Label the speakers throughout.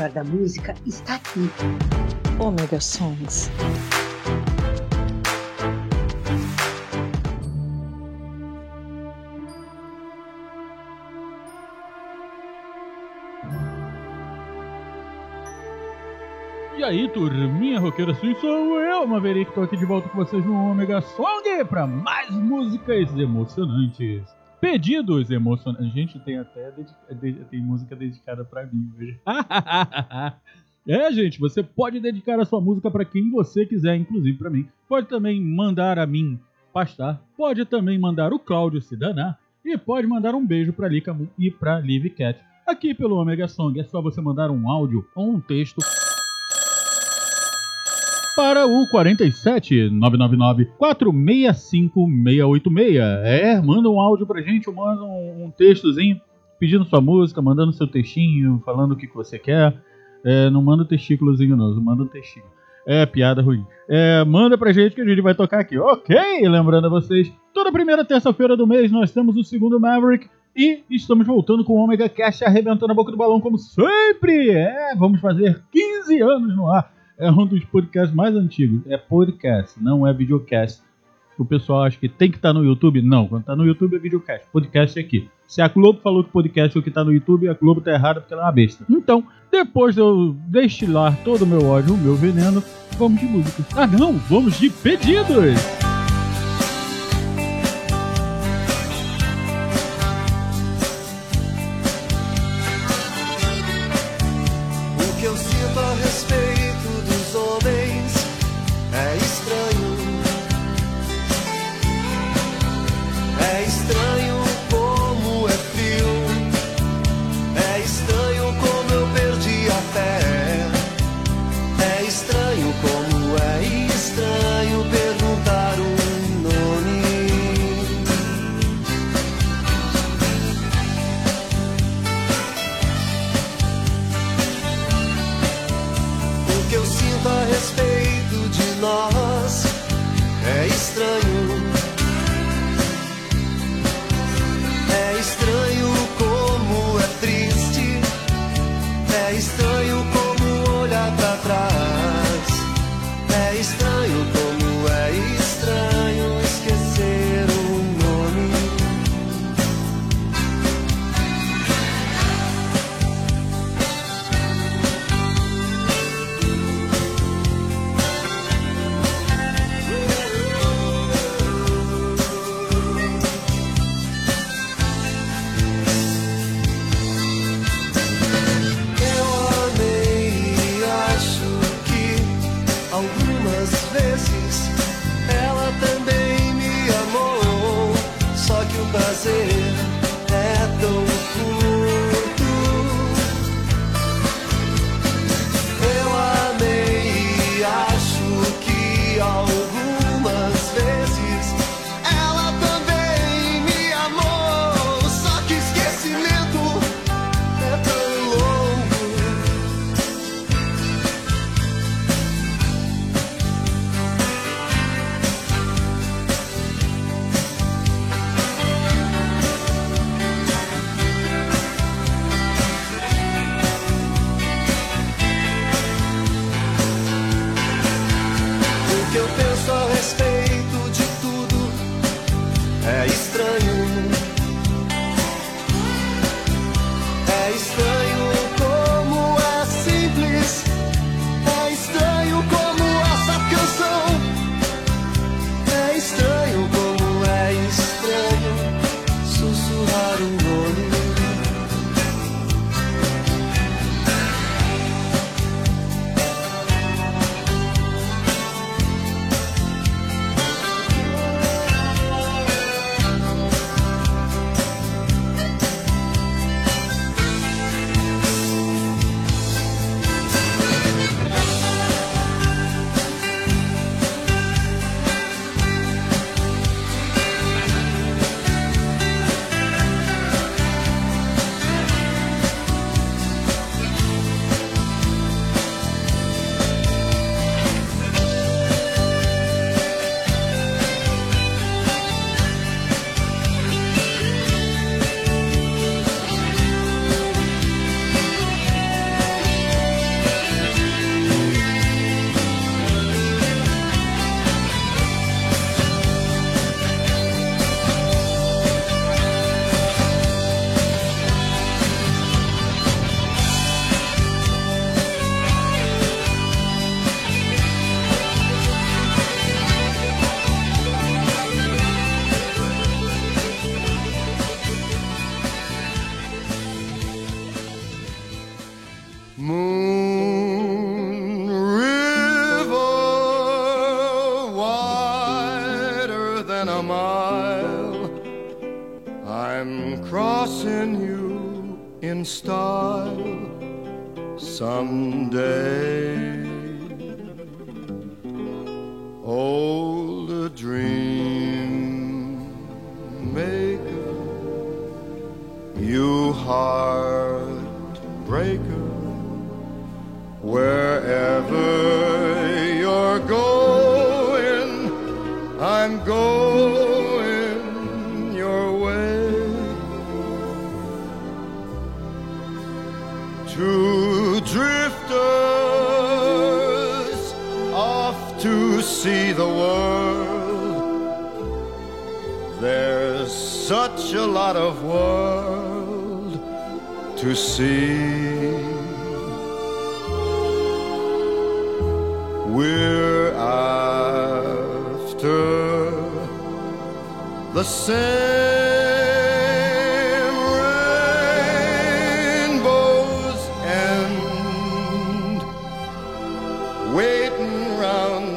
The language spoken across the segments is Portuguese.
Speaker 1: melhor da música está aqui.
Speaker 2: Omega Songs.
Speaker 3: E aí, turminha roqueira, sim, sou eu, Maverick, tô aqui de volta com vocês no Omega Song para mais músicas emocionantes. Pedidos emocionantes. A gente tem até tem música dedicada para mim hoje. é, gente, você pode dedicar a sua música para quem você quiser, inclusive para mim. Pode também mandar a mim pastar, pode também mandar o Cláudio se danar e pode mandar um beijo para Lika e para Liv Cat. Aqui pelo Omega Song é só você mandar um áudio ou um texto para o 47 999 465 686. É, manda um áudio pra gente, manda um, um textozinho pedindo sua música, mandando seu textinho, falando o que, que você quer. É, não manda o testículozinho, não, manda um textinho. É, piada ruim. É, manda pra gente que a gente vai tocar aqui. Ok, lembrando a vocês, toda primeira terça-feira do mês nós temos o segundo Maverick e estamos voltando com o Omega Cash arrebentando a boca do balão como sempre. É, vamos fazer 15 anos no ar é um dos podcasts mais antigos. É podcast, não é videocast. O pessoal acha que tem que estar tá no YouTube. Não, quando está no YouTube é videocast. Podcast é aqui. Se a Globo falou que podcast é o que está no YouTube, a Globo está errada porque ela é uma besta. Então, depois de eu destilar todo o meu ódio, o meu veneno, vamos de música. Ah não, vamos de pedidos!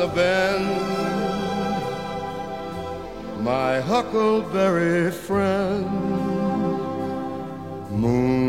Speaker 4: The bend. My huckleberry friend, Moon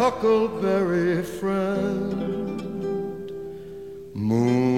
Speaker 4: huckleberry friend, Moon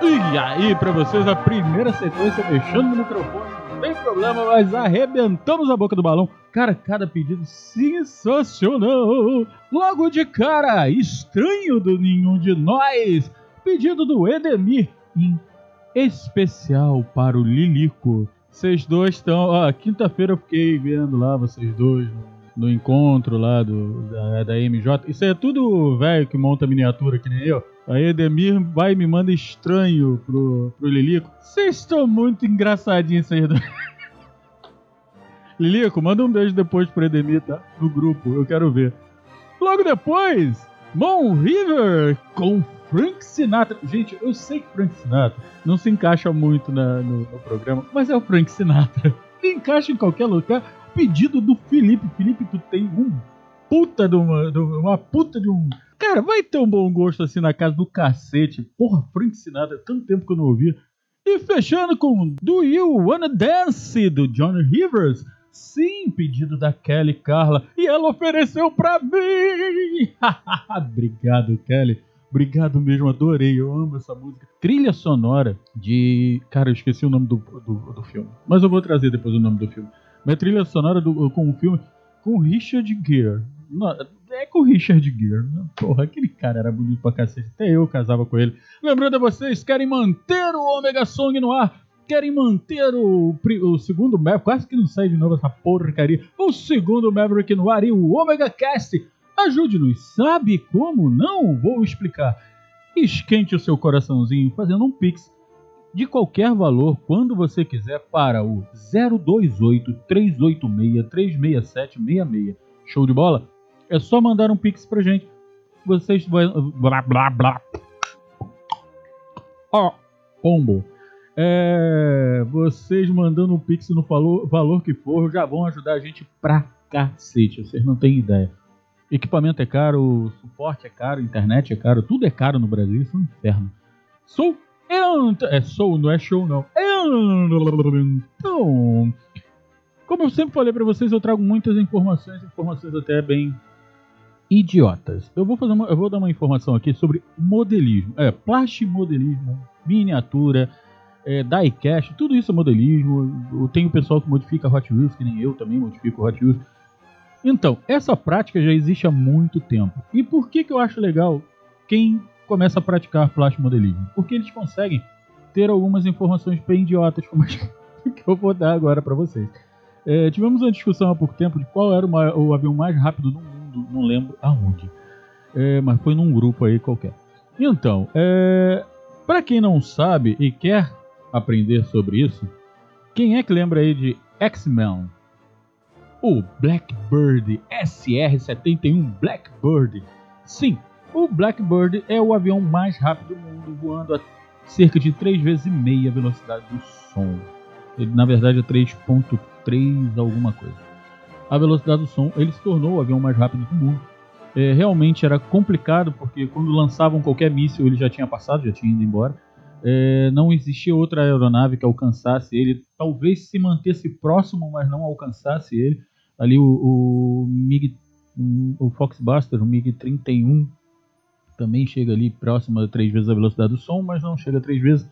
Speaker 3: E aí, pra vocês, a primeira sequência mexendo no microfone. Não tem problema, mas arrebentamos a boca do balão. Cara, cada pedido sensacional. Logo de cara, estranho do nenhum de nós. Pedido do Edemir, em especial para o Lilico. Vocês dois estão. Ó, quinta-feira eu fiquei vendo lá vocês dois no, no encontro lá do, da, da MJ. Isso é tudo velho que monta miniatura que nem eu. Aí Edemir vai e me manda estranho pro, pro Lilico. Vocês estão muito engraçadinhos vocês dois. Lilico, manda um beijo depois pro Edemir, tá? No grupo, eu quero ver. Logo depois, Mon River com Frank Sinatra. Gente, eu sei que Frank Sinatra não se encaixa muito na- no, no programa, mas é o Frank Sinatra. Ele encaixa em qualquer lugar. Pedido do Felipe. Felipe, tu tem um puta de uma, de uma puta de um. Cara, vai ter um bom gosto assim na casa do cacete. Porra, Frank Sinatra, tanto tempo que eu não ouvia. E fechando com Do You Wanna Dance, do John Rivers. Sim, pedido da Kelly Carla. E ela ofereceu pra mim. Obrigado, Kelly. Obrigado mesmo, adorei. Eu amo essa música. Trilha sonora de. Cara, eu esqueci o nome do, do, do filme. Mas eu vou trazer depois o nome do filme. Mas trilha sonora do, com o filme com Richard Gere. É com Richard Gere. né? Porra, aquele cara era bonito pra cacete. Até eu casava com ele. Lembrando a vocês, querem manter o Omega Song no ar? Querem manter o, o segundo Maverick? Quase que não sai de novo essa porcaria. O segundo Maverick no ar e o Omega Cast. Ajude-nos. Sabe como? Não vou explicar. Esquente o seu coraçãozinho fazendo um pix de qualquer valor quando você quiser para o 028 386 367 66. Show de bola? É só mandar um pix pra gente. Vocês vão. Blá blá blá. Ó, pombo. É, vocês mandando um pix no valor, valor que for já vão ajudar a gente pra cacete. Vocês não têm ideia. Equipamento é caro, suporte é caro, internet é caro, tudo é caro no Brasil, isso é um inferno. Sou É sou, não é show não. Então, como eu sempre falei pra vocês, eu trago muitas informações, informações até bem idiotas. Eu vou fazer uma, eu vou dar uma informação aqui sobre modelismo, é plastimodelismo, miniatura, é, diecast, tudo isso é modelismo. Eu tenho pessoal que modifica Hot Wheels, que nem eu também modifico Hot Wheels. Então, essa prática já existe há muito tempo. E por que que eu acho legal quem começa a praticar plastimodelismo? Porque eles conseguem ter algumas informações bem idiotas, como as que eu vou dar agora para vocês. É, tivemos uma discussão há pouco tempo de qual era o, o avião mais rápido do mundo, não lembro aonde. É, mas foi num grupo aí qualquer. Então, é, para quem não sabe e quer aprender sobre isso, quem é que lembra aí de X-Men? O Blackbird SR-71 Blackbird. Sim, o Blackbird é o avião mais rápido do mundo, voando a cerca de 3 vezes e meia a velocidade do som. Ele, na verdade, é 3.3 alguma coisa. A velocidade do som, ele se tornou o avião mais rápido do mundo. É, realmente era complicado, porque quando lançavam qualquer míssil, ele já tinha passado, já tinha ido embora. É, não existia outra aeronave que alcançasse ele. Talvez se mantesse próximo, mas não alcançasse ele. Ali o, o MiG, o Foxbuster, o MiG-31, também chega ali próximo a três vezes a velocidade do som, mas não chega três vezes.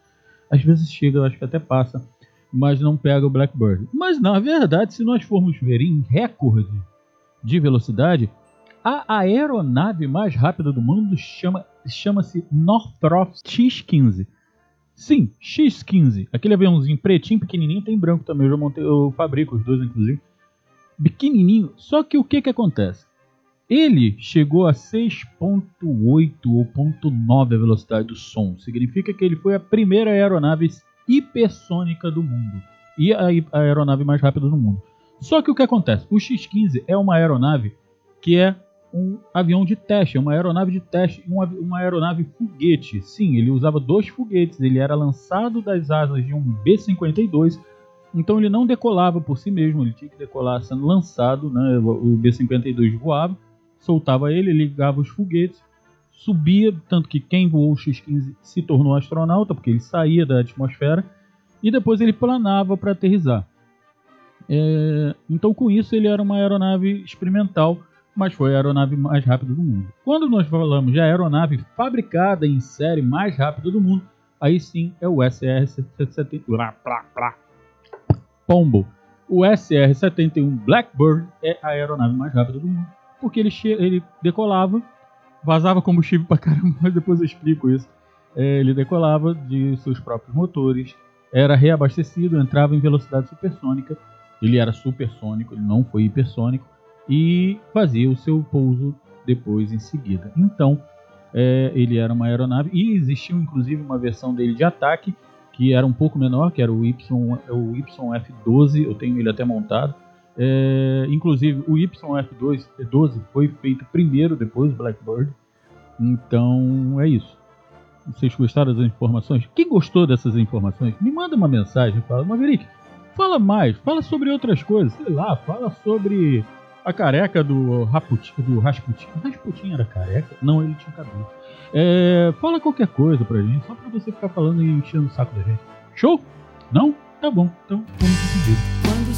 Speaker 3: Às vezes chega, acho que até passa. Mas não pega o Blackbird. Mas na verdade, se nós formos ver em recorde de velocidade, a aeronave mais rápida do mundo chama, chama-se Northrop X-15. Sim, X-15. Aquele aviãozinho pretinho, pequenininho, tem branco também. Eu já montei, eu fabrico os dois, inclusive. Pequenininho. Só que o que que acontece? Ele chegou a 6.8 ou 0.9 a velocidade do som. Significa que ele foi a primeira aeronave hipersônica do mundo. E a, a aeronave mais rápida do mundo. Só que o que acontece? O X-15 é uma aeronave que é um avião de teste, é uma aeronave de teste, uma, uma aeronave foguete. Sim, ele usava dois foguetes, ele era lançado das asas de um B-52, então ele não decolava por si mesmo, ele tinha que decolar sendo lançado, né? o B-52 voava, soltava ele, ligava os foguetes, subia, tanto que quem voou o X-15 se tornou astronauta, porque ele saía da atmosfera, e depois ele planava para aterrizar. É, então com isso ele era uma aeronave experimental, mas foi a aeronave mais rápida do mundo. Quando nós falamos de aeronave fabricada em série mais rápida do mundo, aí sim é o SR-71 Pombo. O SR-71 Blackbird é a aeronave mais rápida do mundo, porque ele, ele decolava, vazava combustível pra caramba, mas depois eu explico isso. É, ele decolava de seus próprios motores, era reabastecido, entrava em velocidade supersônica. Ele era supersônico, ele não foi hipersônico e fazia o seu pouso depois em seguida. Então, é, ele era uma aeronave e existiu inclusive uma versão dele de ataque que era um pouco menor, que era o, y, o YF-12, eu tenho ele até montado. É, inclusive o YF-12 foi feito primeiro, depois do Blackbird. Então é isso. Vocês gostaram das informações? Quem gostou dessas informações, me manda uma mensagem. Fala, Maverick, fala mais, fala sobre outras coisas. Sei lá, fala sobre a careca do Raputin, do Rasputin. Rasputin era careca? Não, ele tinha cabelo. É, fala qualquer coisa pra gente, só pra você ficar falando e enchendo o saco da gente. Show? Não? Tá bom, então vamos decidir.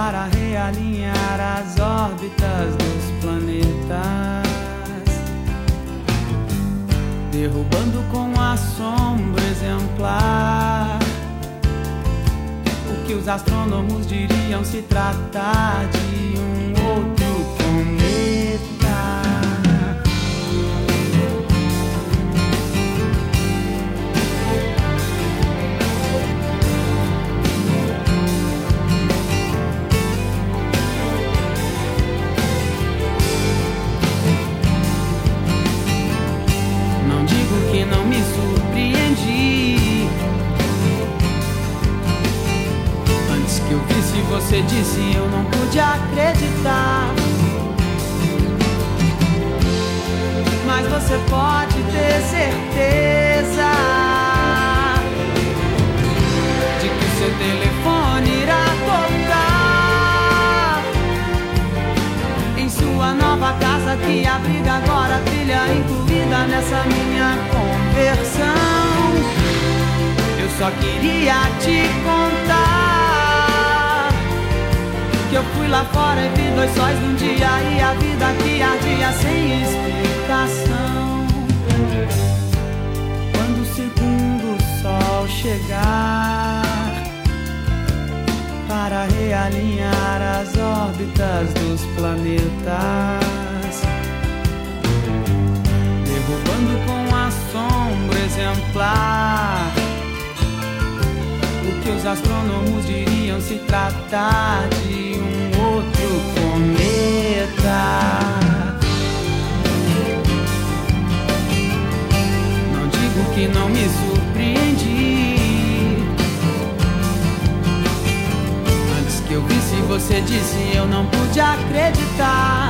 Speaker 5: para realinhar as órbitas dos planetas, derrubando com assombro exemplar o que os astrônomos diriam se tratar de um outro você disse eu não pude acreditar. Mas você pode ter certeza de que o seu telefone irá tocar em sua nova casa que abriga agora a trilha incluída nessa minha conversão. Eu só queria te contar que eu fui lá fora e vi dois sóis num dia e a vida que ardia sem explicação. Quando o segundo sol chegar para realinhar as órbitas dos planetas, derrubando com assombro exemplar o que os astrônomos diriam se tratar de outro cometa. Não digo que não me surpreendi. Antes que eu visse você disse eu não pude acreditar.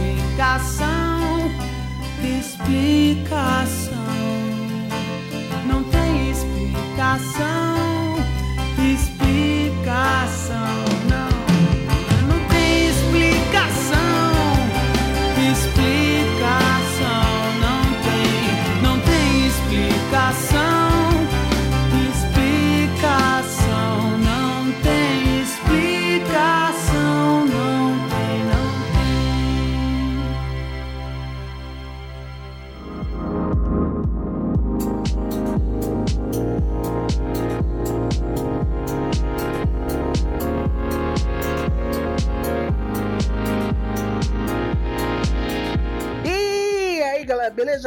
Speaker 5: explicação. Explicação. Não tem explicação. Explicação.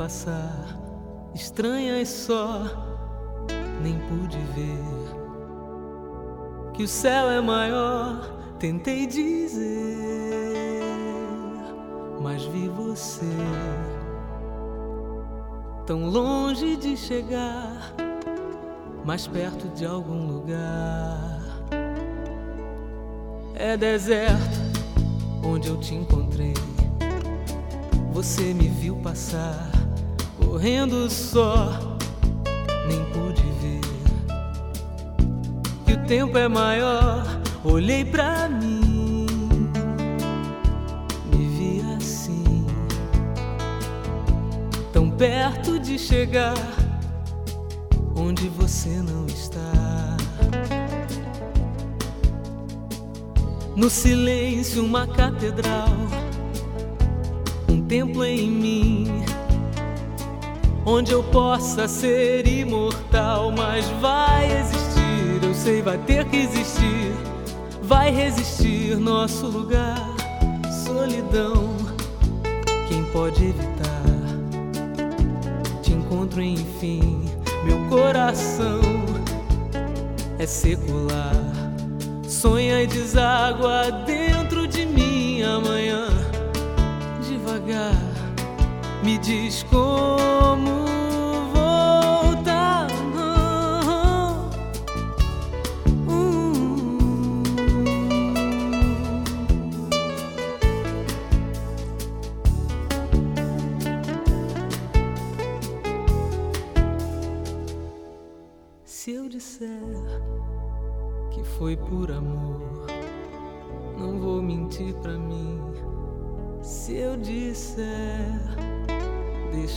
Speaker 6: Passar, estranha e só, nem pude ver que o céu é maior. Tentei dizer, mas vi você tão longe de chegar, mais perto de algum lugar. É deserto onde eu te encontrei. Você me viu passar, correndo só, nem pude ver. Que o tempo é maior, olhei pra mim, me vi assim, tão perto de chegar, onde você não está. No silêncio, uma catedral, um templo em mim, onde eu possa ser imortal. Mas vai existir, eu sei, vai ter que existir, vai resistir nosso lugar. Solidão, quem pode evitar? Te encontro, enfim, meu coração é secular sonha e deságua dentro de mim amanhã. Devagar, me diz como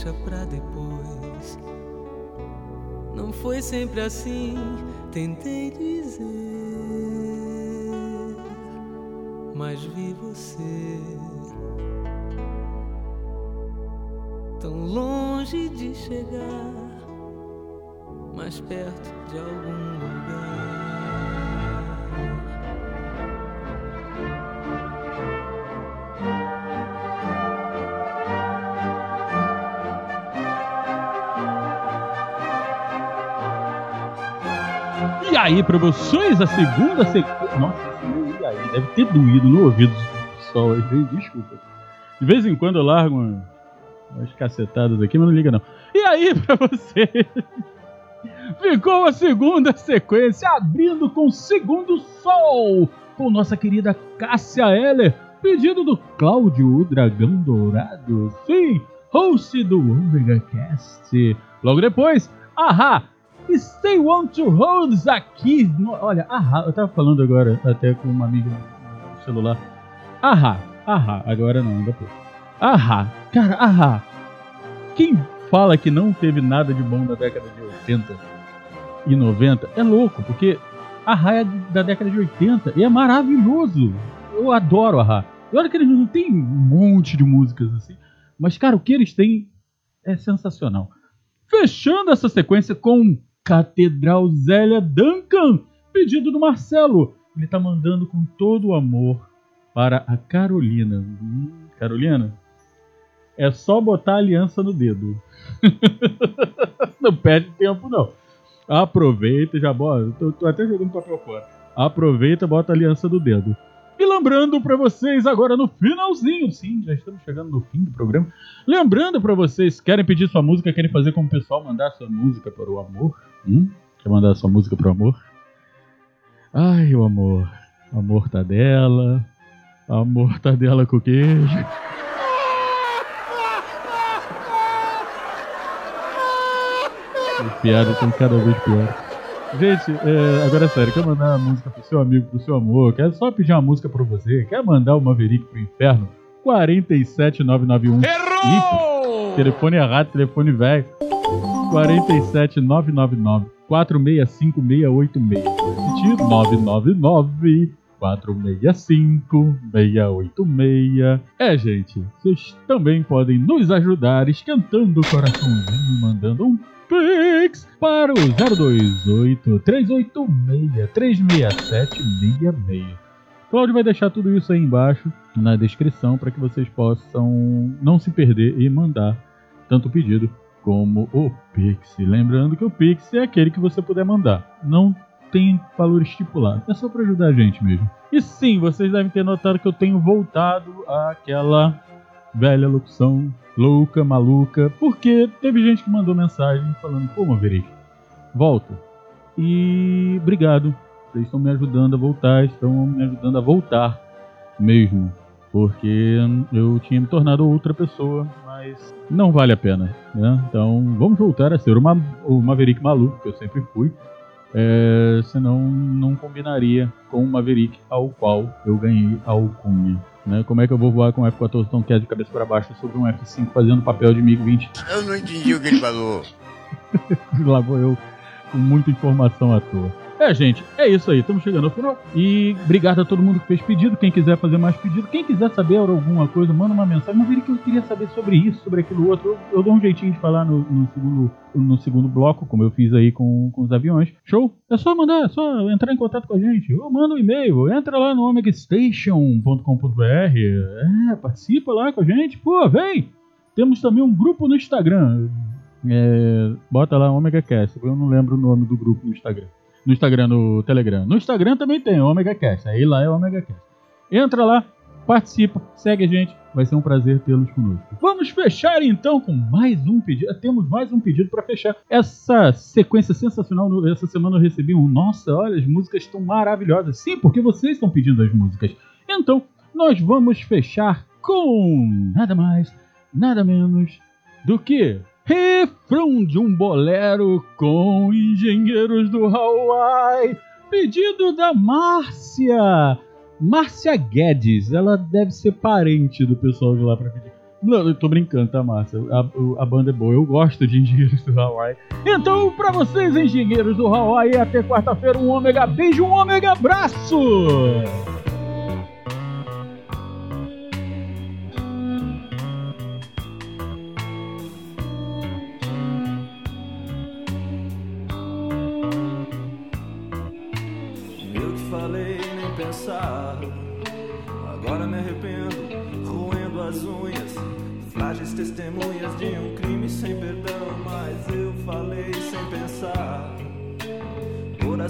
Speaker 6: deixa pra depois. Não foi sempre assim, tentei dizer, mas vi você tão longe de chegar, mais perto de algum lugar.
Speaker 3: Aí, promoções, a segunda sequência. Nossa, aí? Deve ter doído no ouvido do sol desculpa. De vez em quando eu largo uma- umas cacetadas aqui, mas não liga não. E aí, pra você? Ficou a segunda sequência, abrindo com Segundo Sol, com nossa querida Cássia Heller, pedido do Cláudio, o Dragão Dourado. Sim, host do Omega Cast. Logo depois, Ahá, Stay Want to Holds aqui. No- olha, Ahá, eu tava falando agora até com uma amiga no celular. Ahá, Ahá, agora não, depois. Ahá, cara, Ahá. Quem fala que não teve nada de bom na década de 80 e 90 é louco, porque Ahá é da década de 80 e é maravilhoso. Eu adoro Ahá. E olha que eles não tem um monte de músicas assim, Mas, cara, o que eles têm é sensacional. Fechando essa sequência com Catedral Zélia Duncan, pedido do Marcelo. Ele tá mandando com todo o amor para a Carolina. Hum, Carolina, é só botar a aliança no dedo. não perde tempo, não. Aproveita, já bota. Tô, tô até jogando papel fora. Aproveita, bota a aliança no dedo. E lembrando para vocês agora no finalzinho, sim, já estamos chegando no fim do programa. Lembrando para vocês, querem pedir sua música, querem fazer como o pessoal mandar sua música para o amor? Hum? Quer mandar sua música para o amor? Ai, o amor. Amor tá dela. Amor tá dela com queijo. As piadas estão cada vez piores. Gente, é, agora é sério, quer mandar uma música pro seu amigo, pro seu amor, quer só pedir uma música pra você, quer mandar o Maverick pro inferno? 47991. Errou! Telefone errado, telefone velho. 47999 465 686. Vou repetir, 999 465 686. É, gente, vocês também podem nos ajudar esquentando o coraçãozinho, mandando um Pix para o 028 386 36766. Cláudio vai deixar tudo isso aí embaixo na descrição para que vocês possam não se perder e mandar tanto pedido como o Pix. Lembrando que o Pix é aquele que você puder mandar. Não tem valor estipulado. É só para ajudar a gente mesmo. E sim, vocês devem ter notado que eu tenho voltado àquela velha locução louca, maluca, porque teve gente que mandou mensagem falando: pô, Maverick, volta. E obrigado, vocês estão me ajudando a voltar, estão me ajudando a voltar mesmo, porque eu tinha me tornado outra pessoa, mas não vale a pena, né? Então vamos voltar a ser o, Ma o Maverick maluco que eu sempre fui. É, senão não combinaria com o Maverick ao qual eu ganhei a alcunha. Né? Como é que eu vou voar com um F-14 tão quieto de cabeça para baixo sobre um F-5 fazendo papel de MiG-20?
Speaker 7: Eu não entendi o que ele falou.
Speaker 3: Lá vou eu com muita informação à toa. É, gente, é isso aí. Estamos chegando ao final. E obrigado a todo mundo que fez pedido. Quem quiser fazer mais pedido, quem quiser saber alguma coisa, manda uma mensagem. Mas que eu queria saber sobre isso, sobre aquilo outro. Eu, eu dou um jeitinho de falar no, no segundo, no segundo bloco, como eu fiz aí com, com os aviões. Show? É só mandar, é só entrar em contato com a gente. Ou manda um e-mail. Entra lá no omegastation.com.br. É, participa lá com a gente. Pô, vem! Temos também um grupo no Instagram. É, bota lá Omega Cast. Eu não lembro o nome do grupo no Instagram. No Instagram, no Telegram. No Instagram também tem Omega Cast. Aí lá é Omega Cast. Entra lá, participa, segue a gente. Vai ser um prazer tê-los conosco. Vamos fechar então com mais um pedido. Temos mais um pedido para fechar essa sequência sensacional. Essa semana eu recebi um. Nossa, olha, as músicas estão maravilhosas. Sim, porque vocês estão pedindo as músicas. Então, nós vamos fechar com nada mais, nada menos do que refrão de um bolero com engenheiros do Hawaii. Pedido da Márcia. Márcia Guedes. Ela deve ser parente do pessoal de lá pra pedir. Não, eu tô brincando, tá, Márcia? A, a banda é boa. Eu gosto de engenheiros do Hawaii. Então, pra vocês, engenheiros do Hawaii, até quarta-feira, um ômega beijo, um ômega abraço!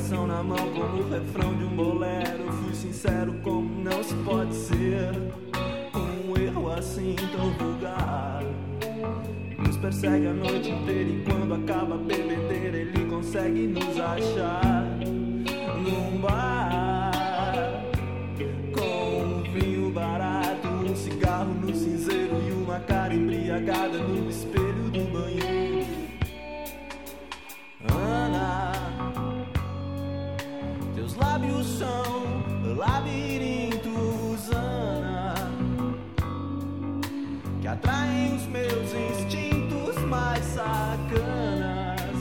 Speaker 8: Coração na mão, como o refrão de um bolero. Fui sincero, como não se pode ser. Um erro assim tão vulgar. Nos persegue a noite inteira e quando acaba a bebedeira, ele consegue nos achar num bar com um vinho barato, um cigarro no cinzeiro e uma cara embriagada no espelho do banheiro. são labirintos, Ana, que atraem os meus instintos mais sacanas.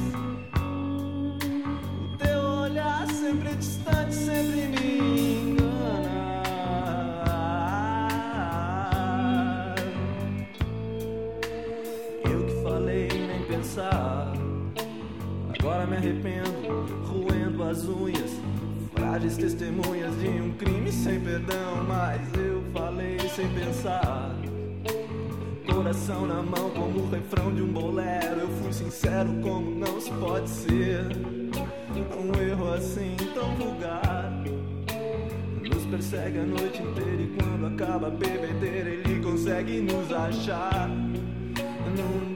Speaker 8: O teu olhar sempre distante, sempre me engana. Eu que falei nem pensar, agora me arrependo, roendo as unhas. Testemunhas de um crime sem perdão, mas eu falei sem pensar. Coração na mão, como o refrão de um bolero. Eu fui sincero, como não se pode ser. Um erro assim tão vulgar. Nos persegue a noite inteira e quando acaba a bebedeira, ele consegue nos achar num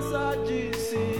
Speaker 8: dança de cigana.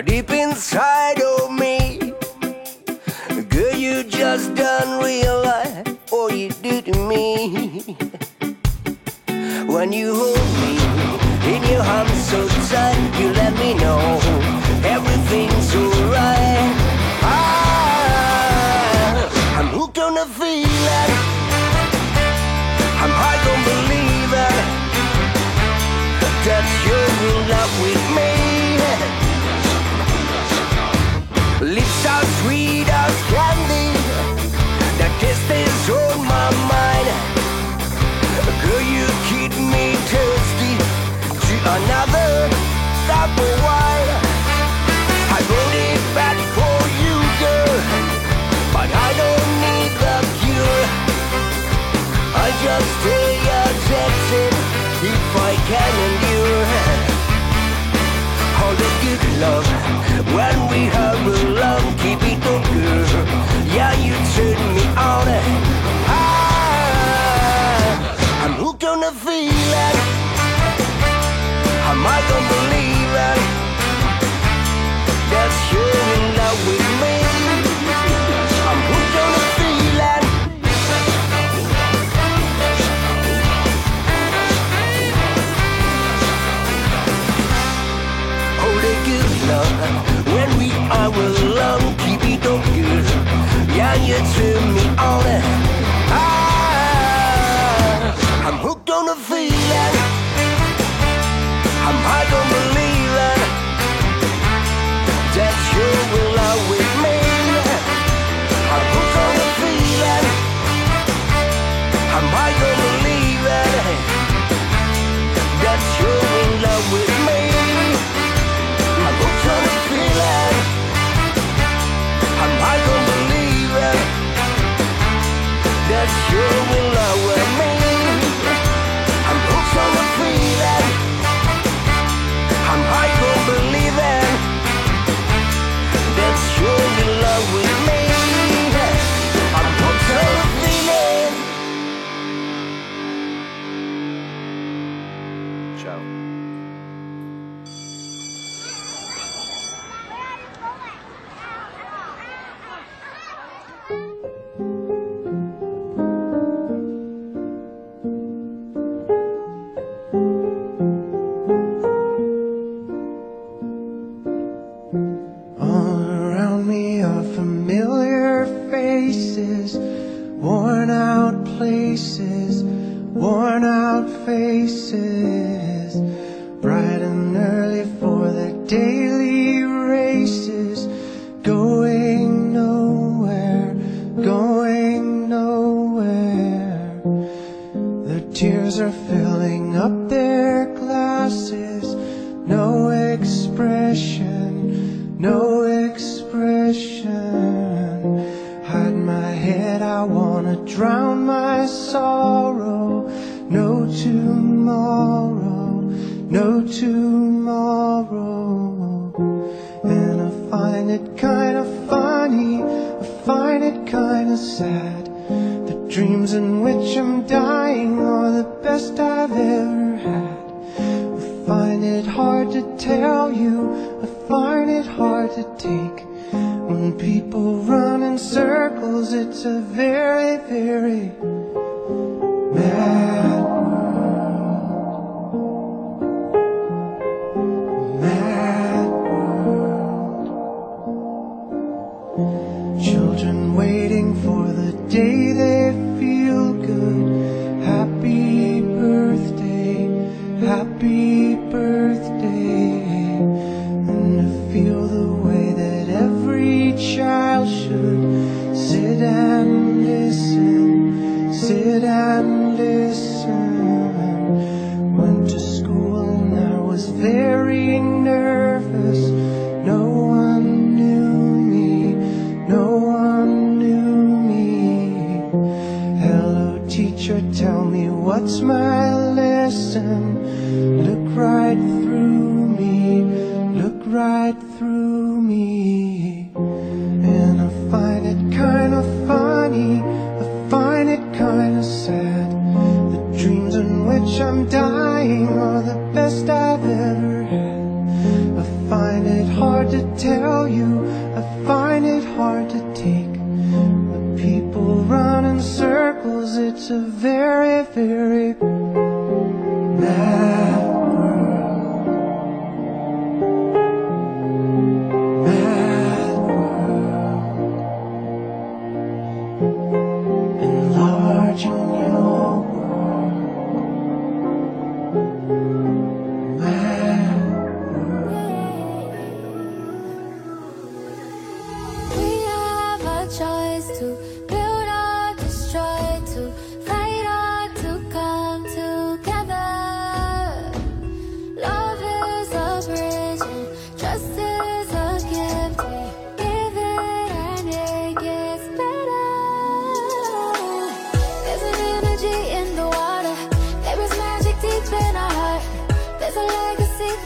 Speaker 9: deep inside of me. Girl, you just don't realize what you do to me. When you hold me in your arms so tight, you let me know everything's alright. Ah, I'm hooked on the feeling. I'm high on believing another.
Speaker 10: That will why.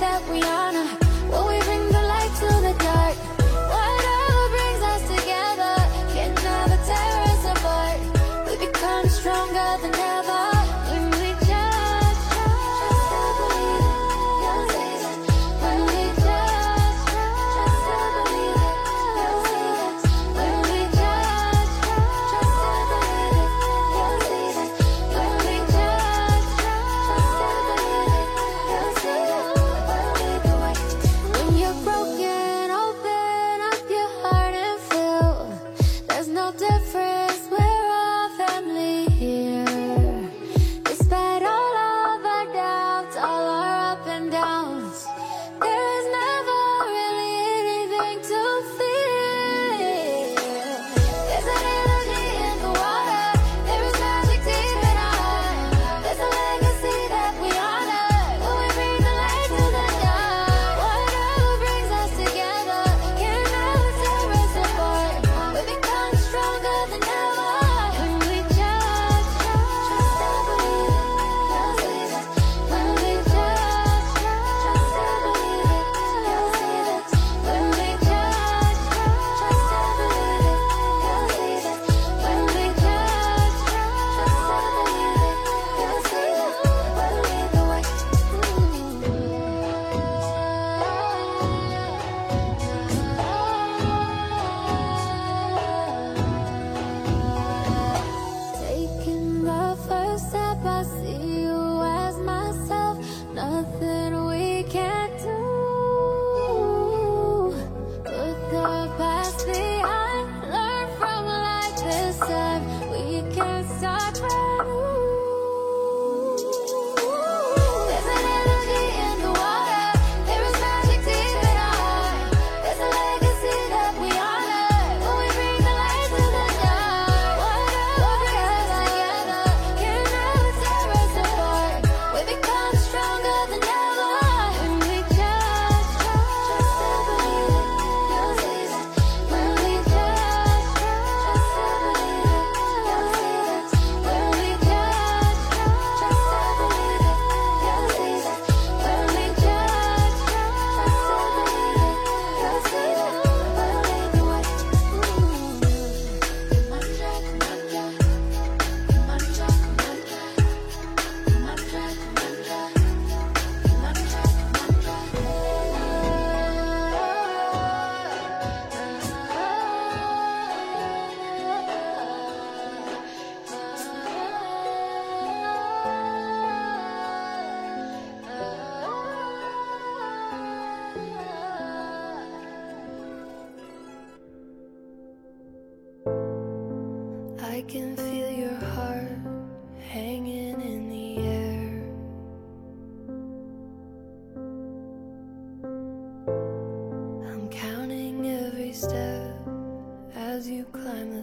Speaker 10: that
Speaker 11: we are not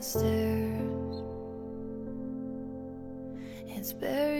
Speaker 11: downstairs. It's
Speaker 12: buried.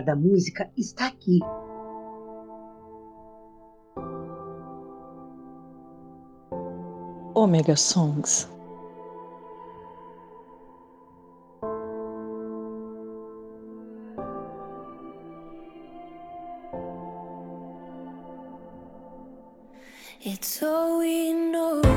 Speaker 1: lugar da música está aqui.
Speaker 2: Omega Songs.
Speaker 12: It's all we know.